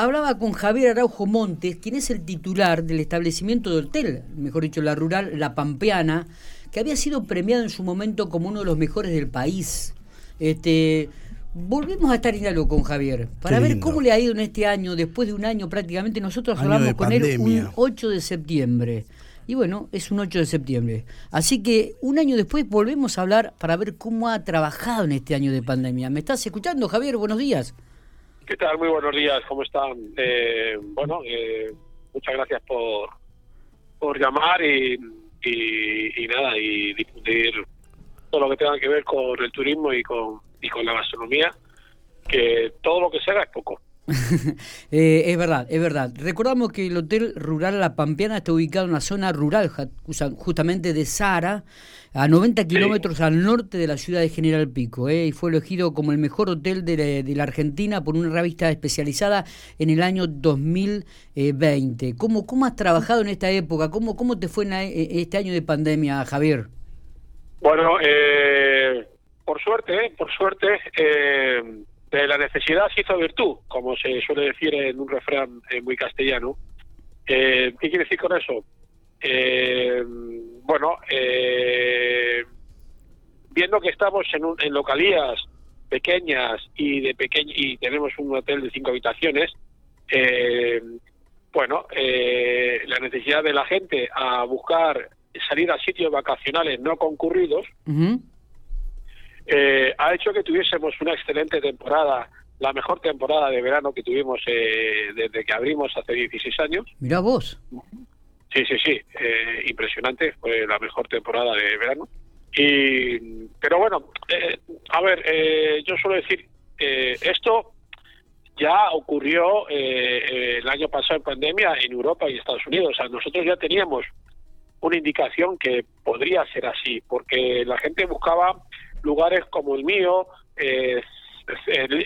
Hablaba con Javier Araujo Montes, quien es el titular del establecimiento de hotel, mejor dicho, la rural La Pampeana, que había sido premiado en su momento como uno de los mejores del país. Este, volvemos a estar en algo con Javier para ver cómo le ha ido en este año, después de un año prácticamente. Nosotros hablamos con él un 8 de septiembre. Y bueno, es un 8 de septiembre. Así que un año después volvemos a hablar para ver cómo ha trabajado en este año de pandemia. ¿Me estás escuchando, Javier? Buenos días. ¿Qué tal? Muy buenos días. ¿Cómo están? Eh, bueno, eh, muchas gracias por, por llamar y, y, nada, y difundir todo lo que tenga que ver con el turismo y con, y con la gastronomía, que todo lo que se haga es poco. Eh, es verdad, es verdad. Recordamos que el Hotel Rural La Pampeana está ubicado en una zona rural, justamente de Sara, a 90 kilómetros al norte de la ciudad de General Pico, eh, y fue elegido como el mejor hotel de la, Argentina por una revista especializada en el año 2020. ¿Cómo, cómo has trabajado en esta época? ¿Cómo, cómo te fue en e, este año de pandemia, Javier? Bueno, eh, por suerte, por suerte, eh, de la necesidad se hizo virtud, como se suele decir en un refrán eh, muy castellano. Eh, ¿Qué quiere decir con eso? Eh, bueno, viendo que estamos en, en localías pequeñas y de y tenemos un hotel de cinco habitaciones, bueno, la necesidad de la gente a buscar salir a sitios vacacionales no concurridos. Eh, ha hecho que tuviésemos una excelente temporada, la mejor temporada de verano que tuvimos eh, desde que abrimos hace 16 años. Mira vos. Sí, sí, sí, eh, impresionante, fue la mejor temporada de verano. Y, pero bueno, a ver, yo suelo decir, esto ya ocurrió el año pasado en pandemia en Europa y Estados Unidos. O sea, nosotros ya teníamos una indicación que podría ser así, porque la gente buscaba lugares como el mío, eh,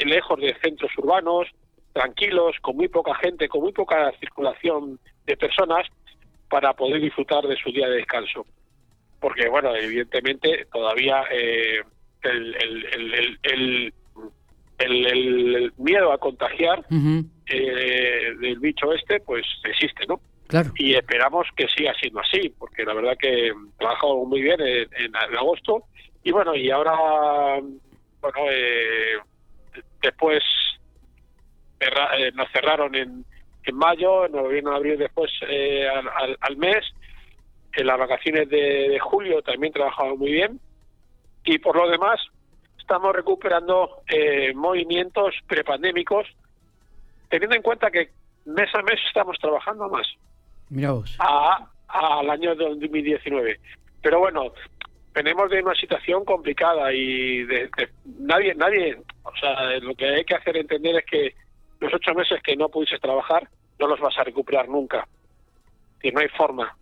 lejos de centros urbanos, tranquilos, con muy poca gente, con muy poca circulación de personas, para poder disfrutar de su día de descanso. Porque, bueno, evidentemente todavía eh, el, el, el, miedo a contagiar eh, del bicho este, pues existe, ¿no? Y esperamos que siga siendo así, porque la verdad que trabajado muy bien en agosto y bueno, y ahora, bueno, eh, después eh, nos cerraron en, en mayo, nos vino a abrir después eh, al, al, mes. En las vacaciones de, julio también trabajamos muy bien. Y por lo demás, estamos recuperando movimientos prepandémicos, teniendo en cuenta que mes a mes estamos trabajando más. Mira vos. A, al año 2019. Pero bueno, venimos de una situación complicada y de, nadie, nadie, o sea, lo que hay que hacer entender es que los ocho meses que no pudiste trabajar no los vas a recuperar nunca. Y no hay forma.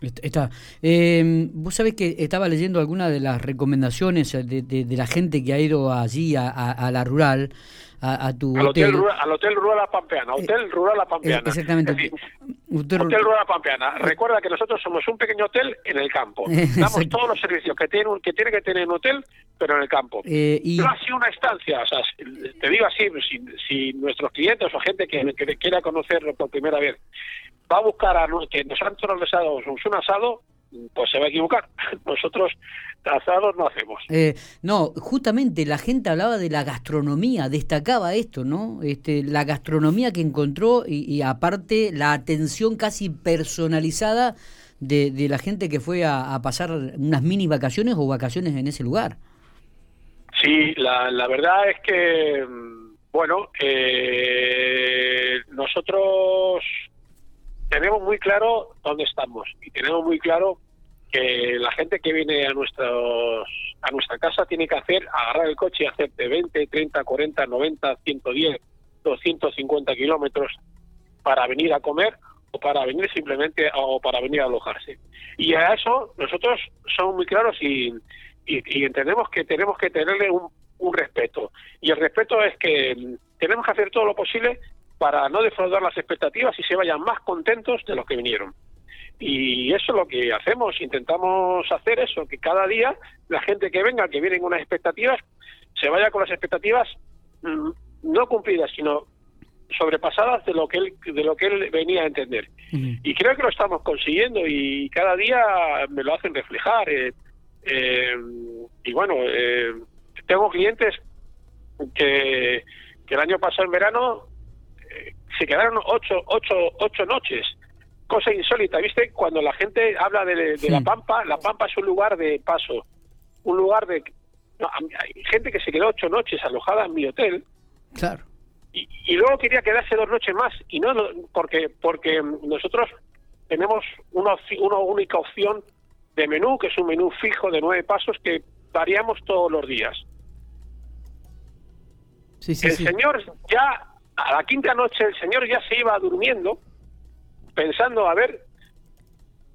Está. Eh, vos sabés que estaba leyendo algunas de las recomendaciones de, de, la gente que ha ido allí a, a la rural a, tu al hotel. rural, al Hotel Rural La Pampeana, eh, Hotel Rural La Pampeana. exactamente. hotel, Rural La Pampeana. Recuerda que nosotros somos un pequeño hotel en el campo. Damos todos los servicios que tiene, que tiene que tener un hotel, pero en el campo. Eh, y... No así una estancia, o sea, te digo así, si, si nuestros clientes o gente que, que quiera conocerlo por primera vez va a buscar a que nos han un asado, pues se va a equivocar. Nosotros asados no hacemos. Eh, no, justamente la gente hablaba de la gastronomía, destacaba esto, ¿no? Este, la gastronomía que encontró y, aparte la atención casi personalizada de, de la gente que fue a, pasar unas mini vacaciones o vacaciones en ese lugar. Sí, la, la verdad es que, mm, bueno, eh, nosotros tenemos muy claro dónde estamos y tenemos muy claro que la gente que viene a nuestros a nuestra casa tiene que hacer agarrar el coche y hacer de 20, 30, 40, 90, 110, 250 kilómetros para venir a comer o para venir simplemente o para venir a alojarse. Y a eso nosotros somos muy claros y, y, entendemos que tenemos que tenerle un, un respeto. Y el respeto es que tenemos que hacer todo lo posible para no defraudar las expectativas y se vayan más contentos de los que vinieron. Y eso es lo que hacemos, intentamos hacer eso, que cada día la gente que venga, que viene con unas expectativas, se vaya con las expectativas mm, no cumplidas, sino sobrepasadas de lo que él de lo que él venía a entender y creo que lo estamos consiguiendo y cada día me lo hacen reflejar eh, eh, y bueno eh, tengo clientes que, que el año pasado en verano se quedaron ocho, ocho, ocho noches. Cosa insólita viste cuando la gente habla de, la Pampa la Pampa es un lugar de paso un lugar de hay gente que se quedó ocho noches alojada en mi hotel claro. y, luego quería quedarse dos noches más y no porque porque nosotros tenemos una, una única opción de menú que es un menú fijo de nueve pasos que variamos todos los días. El señor ya a la quinta noche el señor ya se iba durmiendo pensando a ver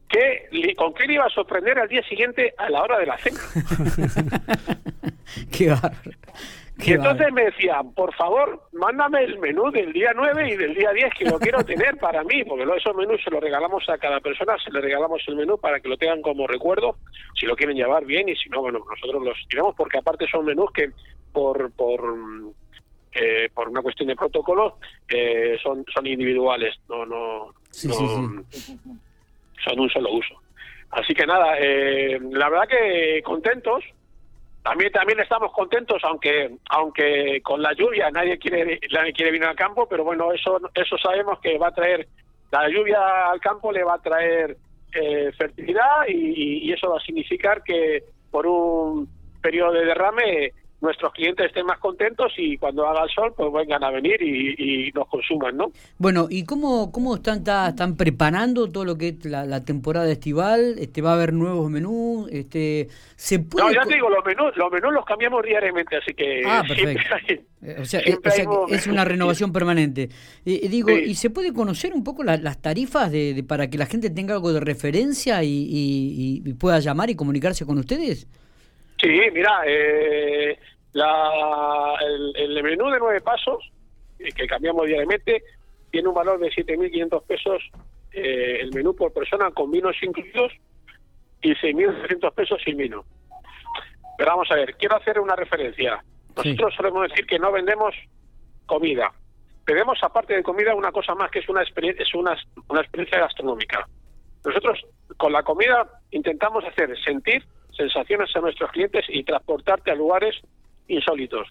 qué con qué le iba a sorprender al día siguiente a la hora de la cena. Qué y entonces me decían, por favor, mándame el menú del día 9 y del día 10 que lo quiero tener para mí, porque esos menús se los regalamos a cada persona, se le regalamos el menú para que lo tengan como recuerdo, si lo quieren llevar bien y si no, bueno, nosotros los tiramos porque aparte son menús que por por eh, por una cuestión de protocolo eh, son son individuales, no no, son un solo uso. Así que nada, eh, la verdad que contentos, también también estamos contentos, aunque aunque con la lluvia nadie quiere nadie quiere venir al campo, pero bueno, eso eso sabemos que va a traer la lluvia al campo le va a traer eh, fertilidad y, y, eso va a significar que por un periodo de derrame nuestros clientes estén más contentos y cuando haga el sol pues vengan a venir y, nos consuman, ¿no? Bueno, ¿y cómo, cómo están, están preparando todo lo que es la, temporada estival? Este, ¿Va a haber nuevos menús? Este, ¿se puede no, ya te digo, los menús, los menús los cambiamos diariamente, así que ah, eh, o sea, eh, es una renovación permanente. Eh, digo, ¿y se puede conocer un poco las tarifas de, para que la gente tenga algo de referencia y, y pueda llamar y comunicarse con ustedes? Sí, mira, eh, la, el, menú de nueve pasos, eh, que cambiamos diariamente, tiene un valor de 7.500 pesos eh, el menú por persona con vinos incluidos y 6.300 pesos sin vino. Pero vamos a ver, quiero hacer una referencia. Nosotros solemos decir que no vendemos comida. Vendemos, aparte de comida, una cosa más que es una, experiencia, es una, una experiencia gastronómica. Nosotros con la comida intentamos hacer sentir sensaciones a nuestros clientes y transportarte a lugares insólitos.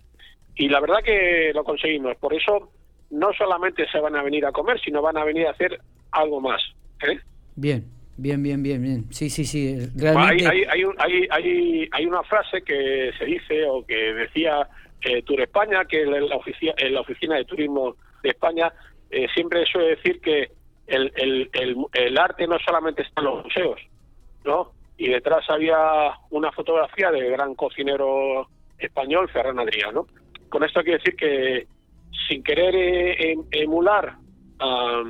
Y la verdad que lo conseguimos. Por eso no solamente se van a venir a comer, sino van a venir a hacer algo más. ¿eh? Bien, bien, bien, bien, bien. Sí, sí, sí. Realmente... Hay, hay, hay, hay, hay, una frase que se dice o que decía eh, Tour España, que la, oficina, la oficina de turismo de España eh, siempre suele decir que el, el, el, el arte no solamente está en los museos, ¿no? Y detrás había una fotografía del gran cocinero español, Ferran Adrià, Con esto quiero decir que sin querer eh, em, emular a,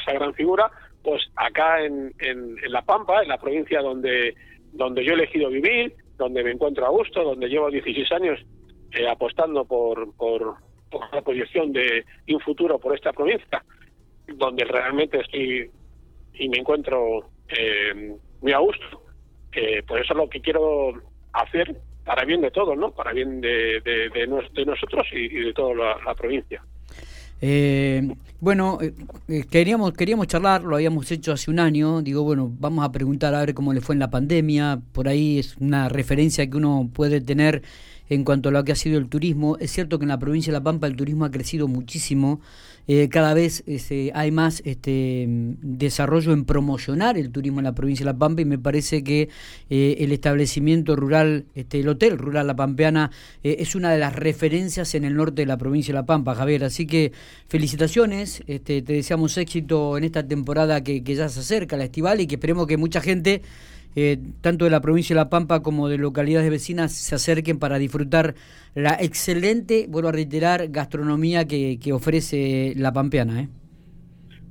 esa gran figura, pues acá en, en, La Pampa, en la provincia donde, donde yo he elegido vivir, donde me encuentro a gusto, donde llevo 16 años eh, apostando por, por, la proyección de, un futuro por esta provincia, donde realmente estoy y me encuentro eh, muy a gusto. Eh, por eso es lo que quiero hacer para bien de todos, ¿no? Para bien de, de, nosotros y, de toda la, provincia. Eh, bueno, eh, queríamos queríamos charlar, lo habíamos hecho hace un año. Digo, bueno, vamos a preguntar a ver cómo le fue en la pandemia. Por ahí es una referencia que uno puede tener en cuanto a lo que ha sido el turismo. Es cierto que en la provincia de La Pampa el turismo ha crecido muchísimo. Eh, cada vez este, hay más este, desarrollo en promocionar el turismo en la provincia de La Pampa y me parece que eh, el establecimiento rural, este, el hotel rural La Pampeana, eh, es una de las referencias en el norte de la provincia de La Pampa, Javier. Así que felicitaciones, este, te deseamos éxito en esta temporada que, que ya se acerca, la estival, y que esperemos que mucha gente eh, tanto de la provincia de La Pampa como de localidades vecinas se acerquen para disfrutar la excelente, vuelvo a reiterar, gastronomía que, ofrece la Pampeana. ¿eh?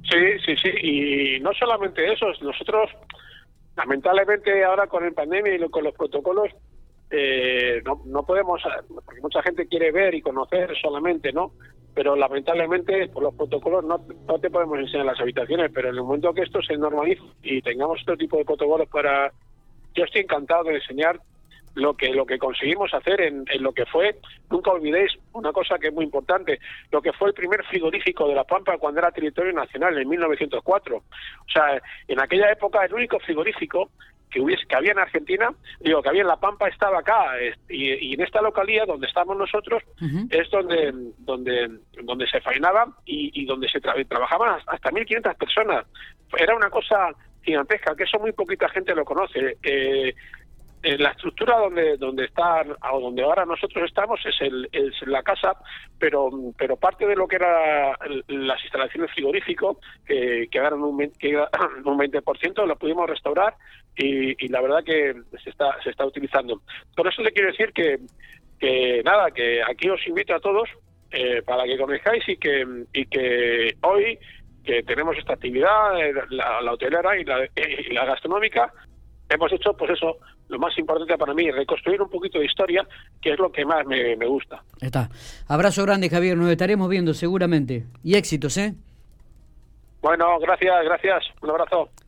Sí, sí, sí, y no solamente eso, nosotros lamentablemente ahora con el pandemia y con los protocolos eh, no, no podemos, porque mucha gente quiere ver y conocer solamente, ¿no? Pero lamentablemente por los protocolos no, no te podemos enseñar las habitaciones, pero en el momento que esto se normalice y tengamos este tipo de protocolos para... Yo estoy encantado de enseñar lo que lo que conseguimos hacer en, lo que fue, nunca olvidéis una cosa que es muy importante, lo que fue el primer frigorífico de La Pampa cuando era territorio nacional en 1904. O sea, en aquella época el único frigorífico que hubiese que había en Argentina, digo que había en La Pampa estaba acá y, en esta localidad donde estamos nosotros es donde donde donde se faenaba y, donde se trabajaban hasta 1500 personas. Era una cosa gigantesca, que eso muy poquita gente lo conoce. Eh, en la estructura donde donde está o donde ahora nosotros estamos es, el, es la casa pero pero parte de lo que era las instalaciones frigoríficos que quedaron un, que un 20% lo pudimos restaurar y, la verdad que se está se está utilizando. Por eso le quiero decir que que nada que aquí os invito a todos eh, para que conozcáis y que y que hoy que tenemos esta actividad, eh, la, hotelera y la, y la gastronómica, hemos hecho, pues eso, lo más importante para mí, reconstruir un poquito de historia, que es lo que más me, me gusta. Está. Abrazo grande, Javier. Nos estaremos viendo seguramente. Y éxitos, ¿eh? Bueno, gracias, gracias. Un abrazo.